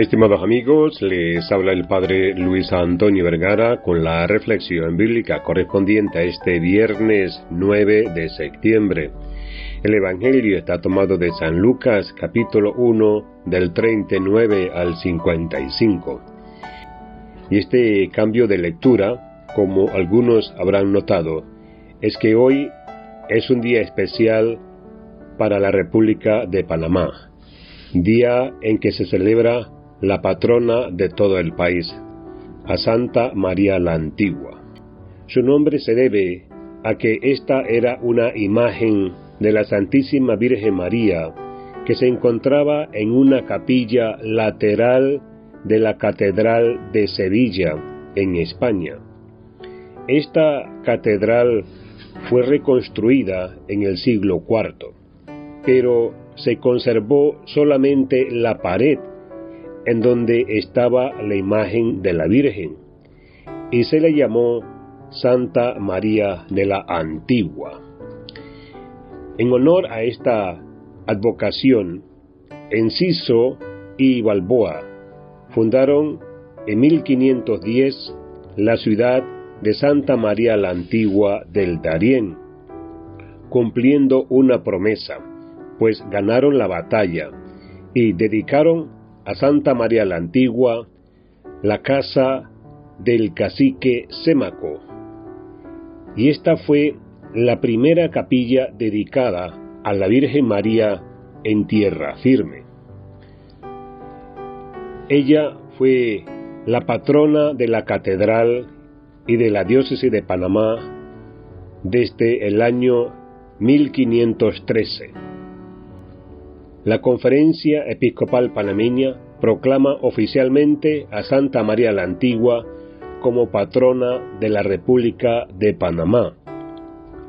Estimados amigos, les habla el Padre Luis Antonio Vergara con la reflexión bíblica correspondiente a este viernes 9 de septiembre. El Evangelio está tomado de San Lucas capítulo 1 del 39 al 55. Y este cambio de lectura, como algunos habrán notado, es que hoy es un día especial para la República de Panamá, día en que se celebra la patrona de todo el país, a Santa María la Antigua. Su nombre se debe a que esta era una imagen de la Santísima Virgen María que se encontraba en una capilla lateral de la Catedral de Sevilla, en España. Esta catedral fue reconstruida en el siglo IV, pero se conservó solamente la pared en donde estaba la imagen de la Virgen, y se le llamó Santa María de la Antigua. En honor a esta advocación, Enciso y Balboa fundaron en 1510 la ciudad de Santa María la Antigua del Darién, cumpliendo una promesa, pues ganaron la batalla y dedicaron a Santa María la Antigua la casa del cacique Sémaco. Y esta fue la primera capilla dedicada a la Virgen María en tierra firme. Ella fue la patrona de la catedral y de la diócesis de Panamá desde el año 1513 la Conferencia Episcopal Panameña proclama oficialmente a Santa María la Antigua como patrona de la República de Panamá.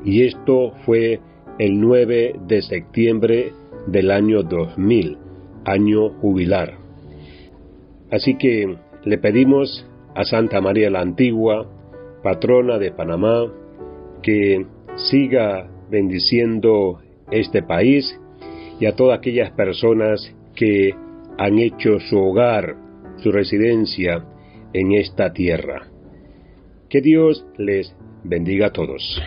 Y esto fue el 9 de septiembre del año 2000, año jubilar. Así que le pedimos a Santa María la Antigua, patrona de Panamá, que siga bendiciendo este país y a todas aquellas personas que han hecho su hogar, su residencia en esta tierra. Que Dios les bendiga a todos.